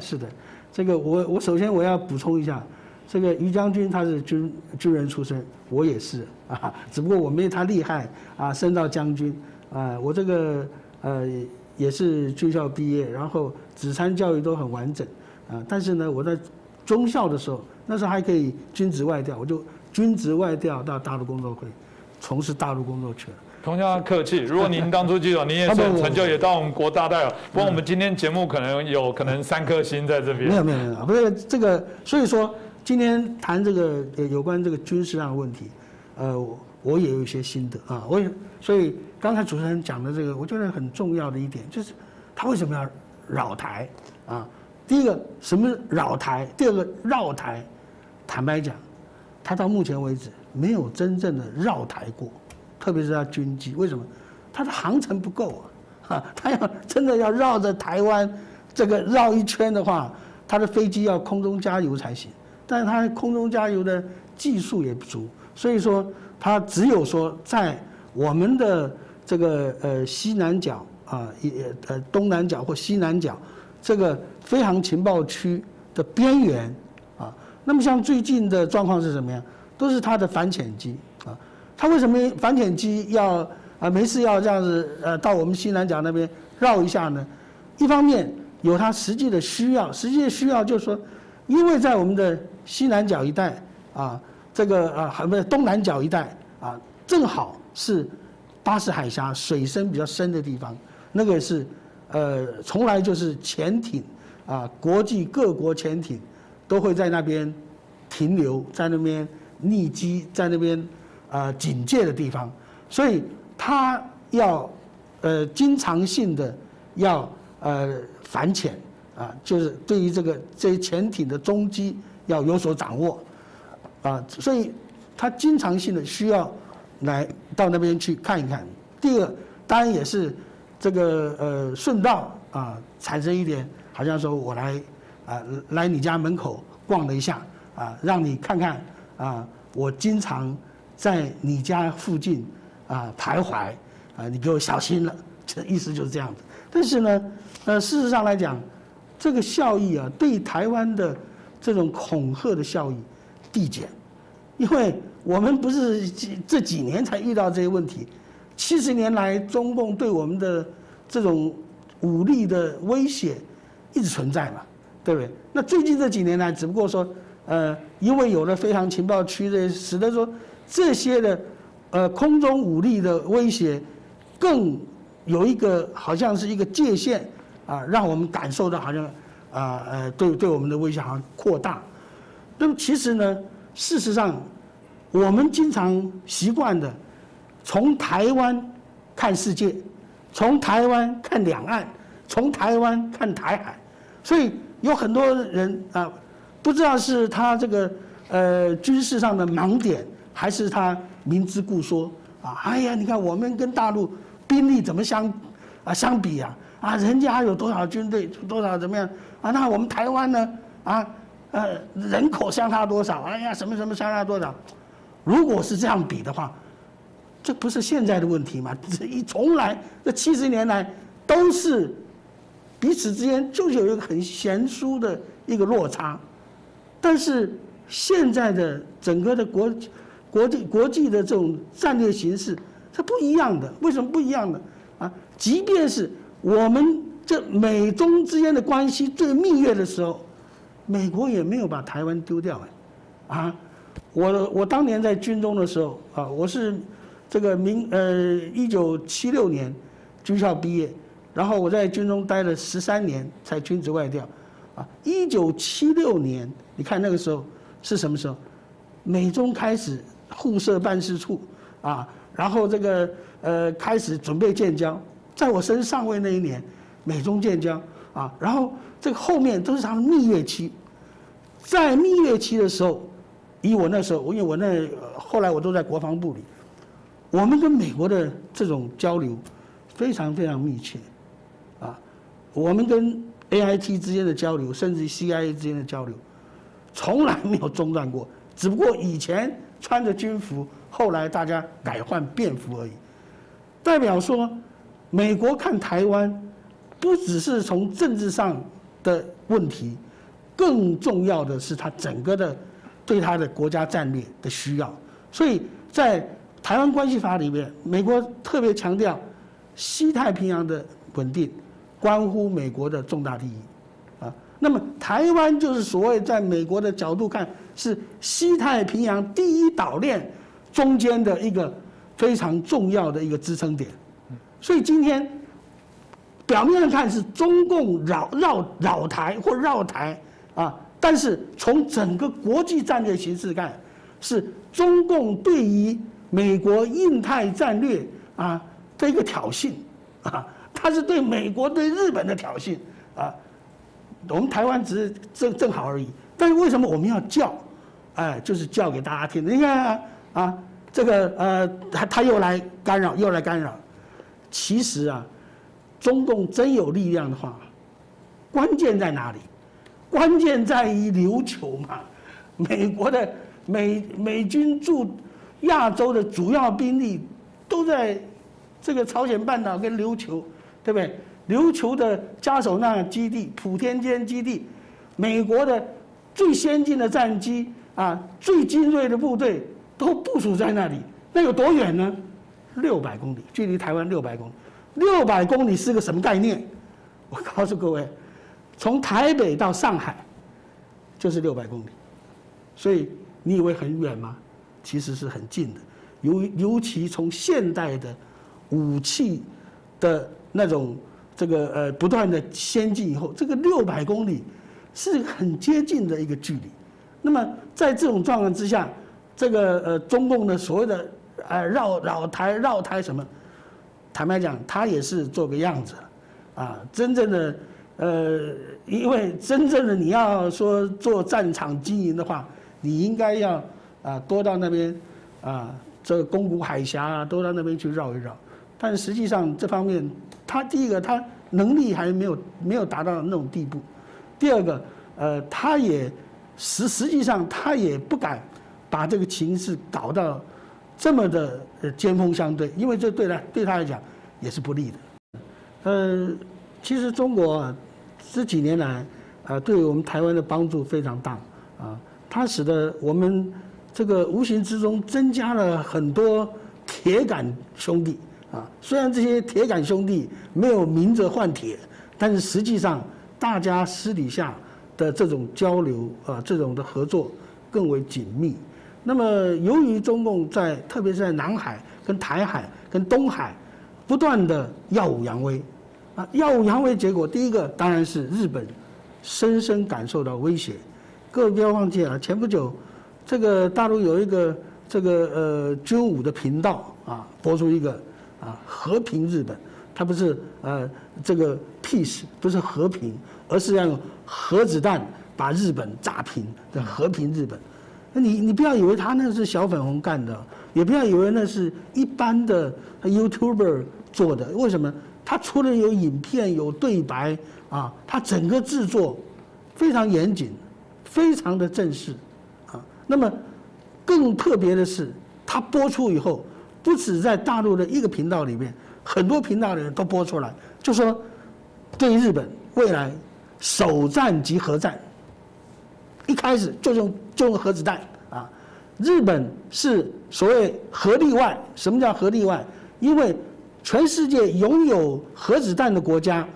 是的，这个我我首先我要补充一下，这个于将军他是军军人出身，我也是啊，只不过我没他厉害啊，升到将军啊，我这个呃也是军校毕业，然后子参教育都很完整啊，但是呢，我在中校的时候，那时候还可以军职外调，我就军职外调到大陆工作会，从事大陆工作去了。同样客气，如果您当初记者，您也是成就，也到我们国大代表。不过我们今天节目可能有可能三颗星在这边。没有没有没有，不是这个，所以说今天谈这个有关这个军事上的问题，呃，我也有一些心得啊。我也所以刚才主持人讲的这个，我觉得很重要的一点就是，他为什么要扰台啊？第一个什么扰台？第二个绕台。坦白讲，他到目前为止没有真正的绕台过。特别是他军机，为什么？它的航程不够啊！哈，他要真的要绕着台湾这个绕一圈的话，他的飞机要空中加油才行。但是他空中加油的技术也不足，所以说他只有说在我们的这个呃西南角啊，也呃东南角或西南角这个飞航情报区的边缘啊。那么像最近的状况是什么样？都是他的反潜机。他为什么反潜机要啊没事要这样子呃到我们西南角那边绕一下呢？一方面有它实际的需要，实际的需要就是说，因为在我们的西南角一带啊，这个啊还不是东南角一带啊，正好是巴士海峡水深比较深的地方，那个是呃从来就是潜艇啊，国际各国潜艇都会在那边停留，在那边逆机，在那边。啊，警戒的地方，所以他要呃经常性的要呃反潜啊，就是对于这个这些潜艇的踪迹要有所掌握啊，所以他经常性的需要来到那边去看一看。第二，当然也是这个呃顺道啊，产生一点好像说我来啊来你家门口逛了一下啊，让你看看啊，我经常。在你家附近，啊徘徊，啊你给我小心了，这意思就是这样子。但是呢，呃事实上来讲，这个效益啊，对台湾的这种恐吓的效益递减，因为我们不是这几年才遇到这些问题，七十年来中共对我们的这种武力的威胁一直存在嘛，对不对？那最近这几年来，只不过说，呃因为有了非常情报区的，使得说。这些的，呃，空中武力的威胁，更有一个好像是一个界限啊，让我们感受到好像啊呃，对对我们的威胁好像扩大。那么其实呢，事实上，我们经常习惯的从台湾看世界，从台湾看两岸，从台湾看台海，所以有很多人啊，不知道是他这个呃军事上的盲点。还是他明知故说啊！哎呀，你看我们跟大陆兵力怎么相啊相比啊？啊，人家有多少军队，多少怎么样啊？那我们台湾呢？啊，呃，人口相差多少？哎呀，什么什么相差多少？如果是这样比的话，这不是现在的问题吗？这一从来这七十年来都是彼此之间就是有一个很悬殊的一个落差，但是现在的整个的国。国际国际的这种战略形势是不一样的，为什么不一样的啊？即便是我们这美中之间的关系最蜜月的时候，美国也没有把台湾丢掉哎，啊，我我当年在军中的时候啊，我是这个民呃一九七六年军校毕业，然后我在军中待了十三年才军职外调，啊，一九七六年你看那个时候是什么时候？美中开始。互设办事处，啊，然后这个呃开始准备建交，在我升上位那一年，美中建交啊，然后这个后面都是他的蜜月期，在蜜月期的时候，以我那时候，因为我那后来我都在国防部里，我们跟美国的这种交流非常非常密切，啊，我们跟 A I T 之间的交流，甚至 C I A 之间的交流，从来没有中断过，只不过以前。穿着军服，后来大家改换便服而已，代表说，美国看台湾，不只是从政治上的问题，更重要的是它整个的对它的国家战略的需要。所以在台湾关系法里面，美国特别强调西太平洋的稳定关乎美国的重大利益。那么台湾就是所谓在美国的角度看是西太平洋第一岛链中间的一个非常重要的一个支撑点。所以今天表面上看是中共绕绕绕台或绕台啊，但是从整个国际战略形势看，是中共对于美国印太战略啊的一个挑衅啊，它是对美国对日本的挑衅啊。我们台湾只是正正好而已，但是为什么我们要叫？哎，就是叫给大家听。你看啊，这个呃，他他又来干扰，又来干扰。其实啊，中共真有力量的话，关键在哪里？关键在于琉球嘛。美国的美美军驻亚洲的主要兵力都在这个朝鲜半岛跟琉球，对不对？琉球的加手纳基地、普天间基地，美国的最先进的战机啊，最精锐的部队都部署在那里。那有多远呢？六百公里，距离台湾六百公里，六百公里是个什么概念？我告诉各位，从台北到上海就是六百公里，所以你以为很远吗？其实是很近的。尤尤其从现代的武器的那种这个呃不断的先进以后，这个六百公里是很接近的一个距离。那么在这种状况之下，这个呃中共的所谓的。呃，绕绕台绕台什么？坦白讲，他也是做个样子，啊，真正的，呃，因为真正的你要说做战场经营的话，你应该要啊多到那边，啊，这个宫古海峡啊，多到那边去绕一绕。但实际上这方面，他第一个他能力还没有没有达到那种地步，第二个，呃，他也实实际上他也不敢把这个情势搞到。这么的呃尖锋相对，因为这对他对他来讲也是不利的。呃，其实中国这几年来啊，对我们台湾的帮助非常大啊，它使得我们这个无形之中增加了很多铁杆兄弟啊。虽然这些铁杆兄弟没有明着换铁，但是实际上大家私底下的这种交流啊，这种的合作更为紧密。那么，由于中共在，特别是在南海、跟台海、跟东海，不断的耀武扬威，啊，耀武扬威，结果第一个当然是日本深深感受到威胁。各位不要忘记了，前不久，这个大陆有一个这个呃军武的频道啊，播出一个啊和平日本，它不是呃这个 peace 不是和平，而是要用核子弹把日本炸平的和平日本。那你你不要以为他那是小粉红干的，也不要以为那是一般的 YouTuber 做的。为什么？他除了有影片、有对白啊，他整个制作非常严谨，非常的正式啊。那么更特别的是，他播出以后，不止在大陆的一个频道里面，很多频道的人都播出来，就说对日本未来首战即核战。一开始就用就用核子弹啊！日本是所谓核例外。什么叫核例外？因为全世界拥有核子弹的国家，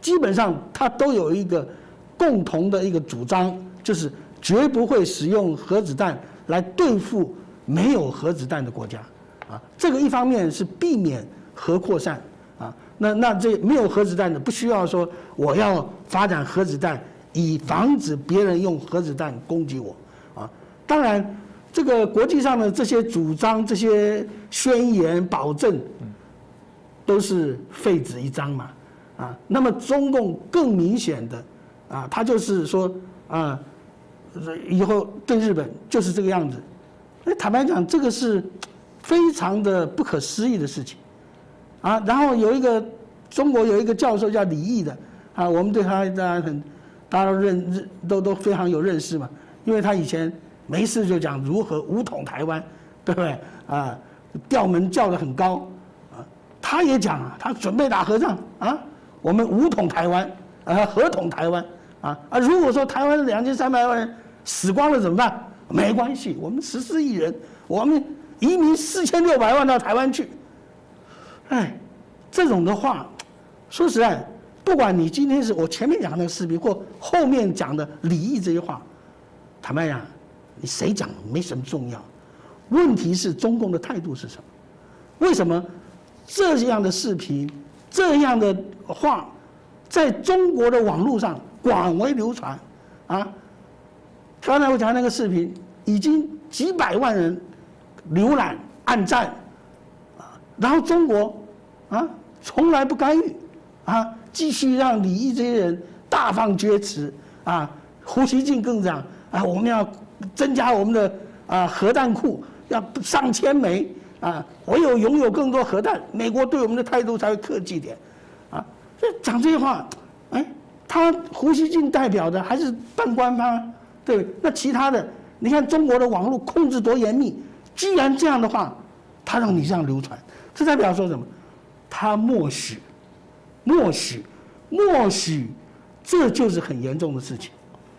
基本上它都有一个共同的一个主张，就是绝不会使用核子弹来对付没有核子弹的国家啊。这个一方面是避免核扩散啊。那那这没有核子弹的，不需要说我要发展核子弹。以防止别人用核子弹攻击我，啊，当然，这个国际上的这些主张、这些宣言、保证，都是废纸一张嘛，啊，那么中共更明显的，啊，他就是说，啊，以后对日本就是这个样子，那坦白讲，这个是非常的不可思议的事情，啊，然后有一个中国有一个教授叫李毅的，啊，我们对他当然很。大家都认认都都非常有认识嘛，因为他以前没事就讲如何武统台湾，对不对啊？调门叫的很高啊，他也讲啊，他准备打和仗啊，我们武统台湾啊，合统台湾啊啊！如果说台湾两千三百万人死光了怎么办？没关系，我们十四亿人，我们移民四千六百万到台湾去。哎，这种的话，说实在，不管你今天是我前面讲那个视频或后面讲的礼义这些话，坦白讲，你谁讲没什么重要。问题是中共的态度是什么？为什么这样的视频、这样的话，在中国的网络上广为流传？啊，刚才我讲那个视频，已经几百万人浏览、按赞，啊，然后中国啊从来不干预，啊，继续让李毅这些人大放厥词，啊，胡锡进更讲啊，我们要增加我们的啊核弹库。要上千枚啊！唯有拥有更多核弹，美国对我们的态度才会客气点，啊！这讲这些话，哎，他胡锡进代表的还是半官方，对？那其他的，你看中国的网络控制多严密，既然这样的话，他让你这样流传，这代表说什么？他默许，默许，默许，这就是很严重的事情。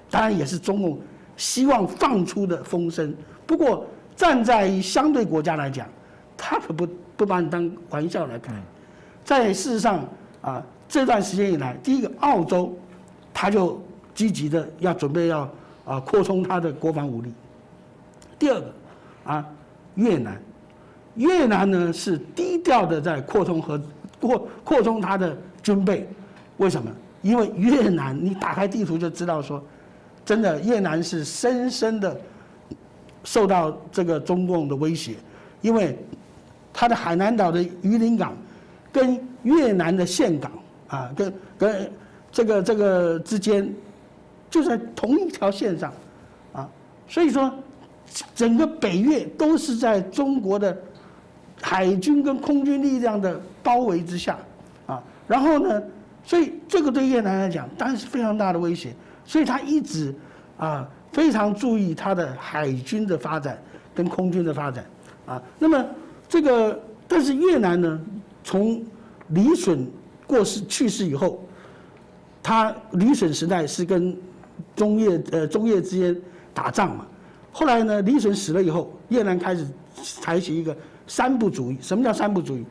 当然也是中共希望放出的风声，不过。站在相对国家来讲，他可不不把你当玩笑来看。在事实上啊，这段时间以来，第一个澳洲，他就积极的要准备要啊扩充他的国防武力。第二个啊，越南，越南呢是低调的在扩充和扩扩充他的军备。为什么？因为越南你打开地图就知道说，真的越南是深深的。受到这个中共的威胁，因为它的海南岛的榆林港跟越南的岘港啊，跟跟这个这个之间就在同一条线上啊，所以说整个北越都是在中国的海军跟空军力量的包围之下啊，然后呢，所以这个对越南来讲当然是非常大的威胁，所以他一直啊。非常注意他的海军的发展跟空军的发展，啊，那么这个但是越南呢，从李隼过世去世以后，他李隼时代是跟中越呃中越之间打仗嘛，后来呢李隼死了以后，越南开始采取一个三不主义。什么叫三不主义？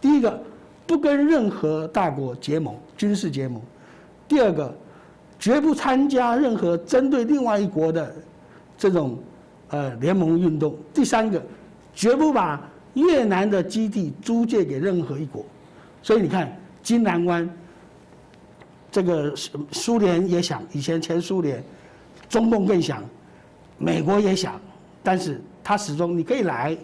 第一个，不跟任何大国结盟，军事结盟；第二个。绝不参加任何针对另外一国的这种呃联盟运动。第三个，绝不把越南的基地租借给任何一国。所以你看，金兰湾，这个苏苏联也想，以前前苏联，中共更想，美国也想，但是他始终你可以来，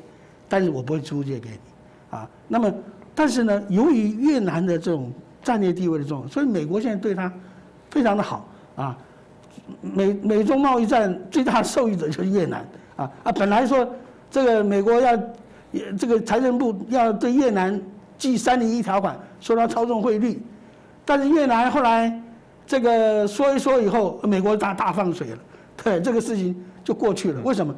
但是我不会租借给你啊。那么，但是呢，由于越南的这种战略地位的重要，所以美国现在对他。非常的好啊，美美中贸易战最大受益者就是越南啊啊，本来说这个美国要，这个财政部要对越南记三零一条款，说他操纵汇率，但是越南后来这个说一说以后，美国大大放水了，对这个事情就过去了。为什么？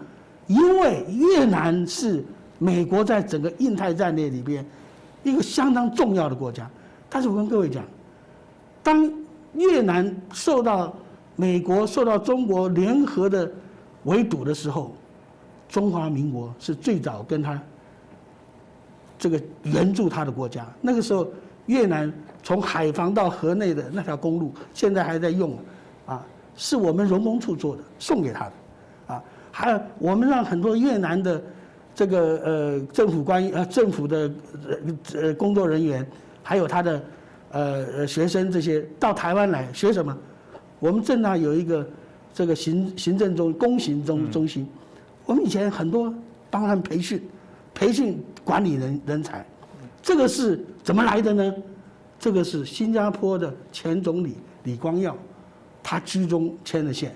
因为越南是美国在整个印太战略里边一个相当重要的国家。但是我跟各位讲，当越南受到美国、受到中国联合的围堵的时候，中华民国是最早跟他这个援助他的国家。那个时候，越南从海防到河内的那条公路，现在还在用，啊，是我们荣工处做的，送给他的，啊，还有我们让很多越南的这个呃政府官呃政府的呃呃工作人员，还有他的。呃呃，学生这些到台湾来学什么？我们正大有一个这个行行政中公行中中心，我们以前很多帮他们培训，培训管理人人才，这个是怎么来的呢？这个是新加坡的前总理李光耀，他居中牵的线，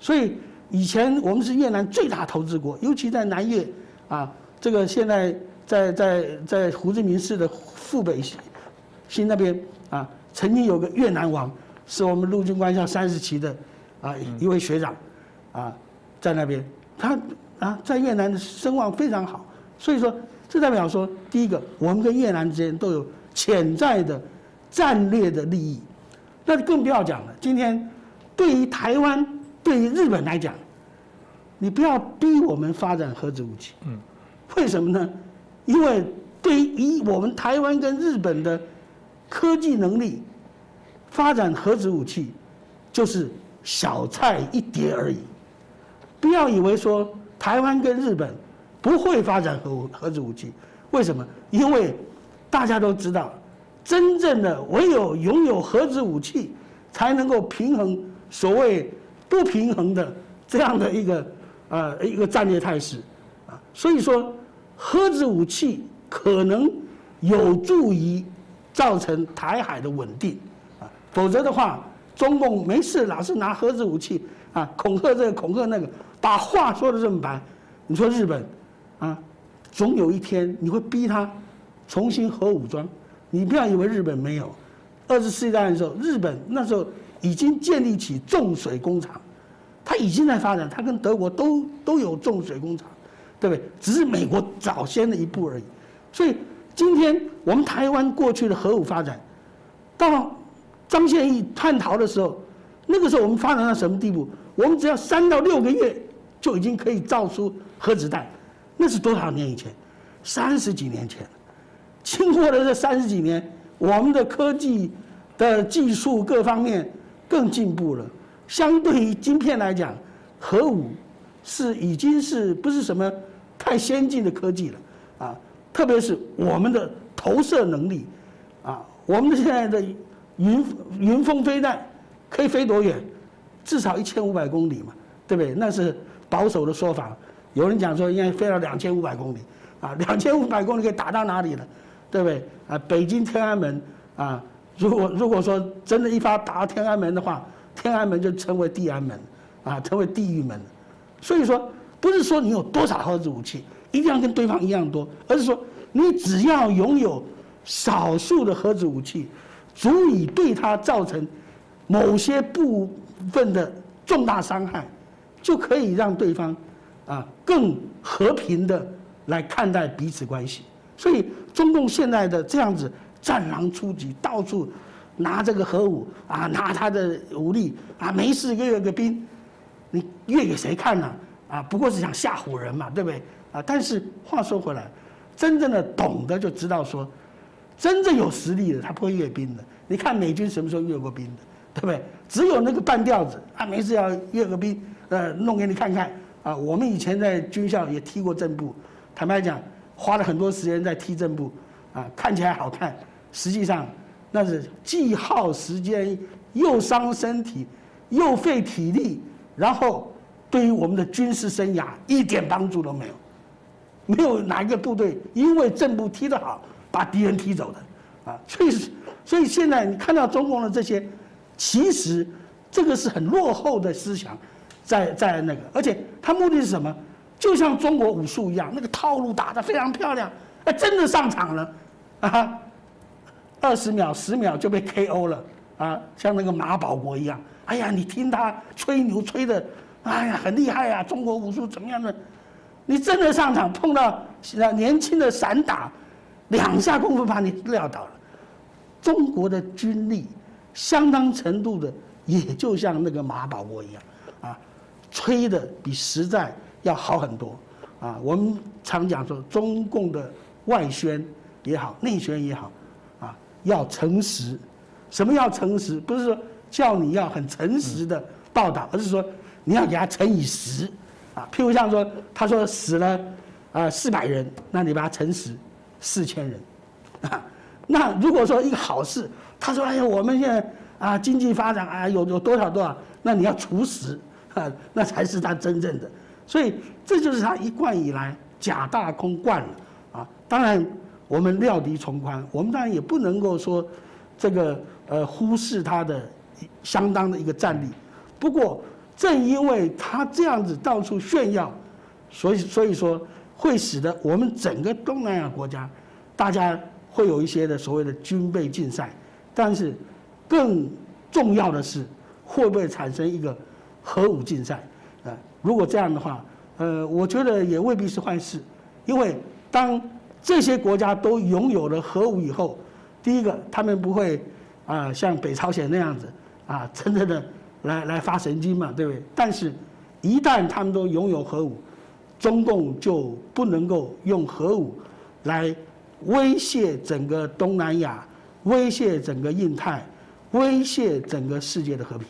所以以前我们是越南最大投资国，尤其在南越啊，这个现在在在在胡志明市的富北新那边。啊，曾经有个越南王，是我们陆军官校三十期的，啊一位学长，啊在那边，他啊在越南的声望非常好，所以说这代表说，第一个，我们跟越南之间都有潜在的战略的利益，那更不要讲了。今天对于台湾、对于日本来讲，你不要逼我们发展核子武器。嗯，为什么呢？因为对于我们台湾跟日本的科技能力，发展核子武器就是小菜一碟而已。不要以为说台湾跟日本不会发展核核子武器，为什么？因为大家都知道，真正的唯有拥有核子武器，才能够平衡所谓不平衡的这样的一个呃一个战略态势啊。所以说，核子武器可能有助于造成台海的稳定啊，否则的话，中共没事老是拿核子武器啊恐吓这个恐吓那个。把话说的这么白，你说日本，啊，总有一天你会逼他重新核武装。你不要以为日本没有，二次世界大战的时候，日本那时候已经建立起重水工厂，它已经在发展，它跟德国都都有重水工厂，对不对？只是美国早先的一步而已。所以今天我们台湾过去的核武发展，到张献义叛逃的时候，那个时候我们发展到什么地步？我们只要三到六个月。就已经可以造出核子弹，那是多少年以前？三十几年前。经过了这三十几年，我们的科技的技术各方面更进步了。相对于晶片来讲，核武是已经是不是什么太先进的科技了啊？特别是我们的投射能力啊，我们现在的云云峰飞弹可以飞多远？至少一千五百公里嘛，对不对？那是。保守的说法，有人讲说应该飞到两千五百公里，啊，两千五百公里可以打到哪里了，对不对？啊，北京天安门啊，如果如果说真的一发打到天安门的话，天安门就成为地安门，啊，成为地狱门。所以说，不是说你有多少核子武器一定要跟对方一样多，而是说你只要拥有少数的核子武器，足以对他造成某些部分的重大伤害。就可以让对方，啊，更和平的来看待彼此关系。所以中共现在的这样子战狼出击，到处拿这个核武啊，拿他的武力啊，没事越个兵，你阅给谁看呢？啊，不过是想吓唬人嘛，对不对？啊，但是话说回来，真正的懂得就知道说，真正有实力的他不会阅兵的。你看美军什么时候阅过兵的，对不对？只有那个半吊子啊，没事要阅个兵。呃，弄给你看看啊！我们以前在军校也踢过正步，坦白讲，花了很多时间在踢正步，啊，看起来好看，实际上那是既耗时间，又伤身体，又费体力，然后对于我们的军事生涯一点帮助都没有。没有哪一个部队因为正步踢得好，把敌人踢走的，啊，所以所以现在你看到中共的这些，其实这个是很落后的思想。在在那个，而且他目的是什么？就像中国武术一样，那个套路打得非常漂亮，哎，真的上场了，啊，二十秒、十秒就被 KO 了，啊，像那个马保国一样，哎呀，你听他吹牛吹的，哎呀，很厉害啊，中国武术怎么样的？你真的上场碰到年轻的散打，两下功夫把你撂倒了。中国的军力相当程度的，也就像那个马保国一样。啊吹的比实在要好很多，啊，我们常讲说中共的外宣也好，内宣也好，要诚实。什么要诚实？不是说叫你要很诚实的报道，而是说你要给他乘以十，啊，譬如像说他说死了啊四百人，那你把它乘十，四千人，啊，那如果说一个好事，他说哎呀我们现在啊经济发展啊有有多少多少，那你要除十。啊，那才是他真正的，所以这就是他一贯以来假大空惯了啊。当然，我们料敌从宽，我们当然也不能够说这个呃忽视他的相当的一个战力。不过，正因为他这样子到处炫耀，所以所以说会使得我们整个东南亚国家，大家会有一些的所谓的军备竞赛。但是，更重要的是，会不会产生一个？核武竞赛，啊，如果这样的话，呃，我觉得也未必是坏事，因为当这些国家都拥有了核武以后，第一个，他们不会啊，像北朝鲜那样子啊，真正的来来发神经嘛，对不对？但是，一旦他们都拥有核武，中共就不能够用核武来威胁整个东南亚，威胁整个印太，威胁整个世界的和平。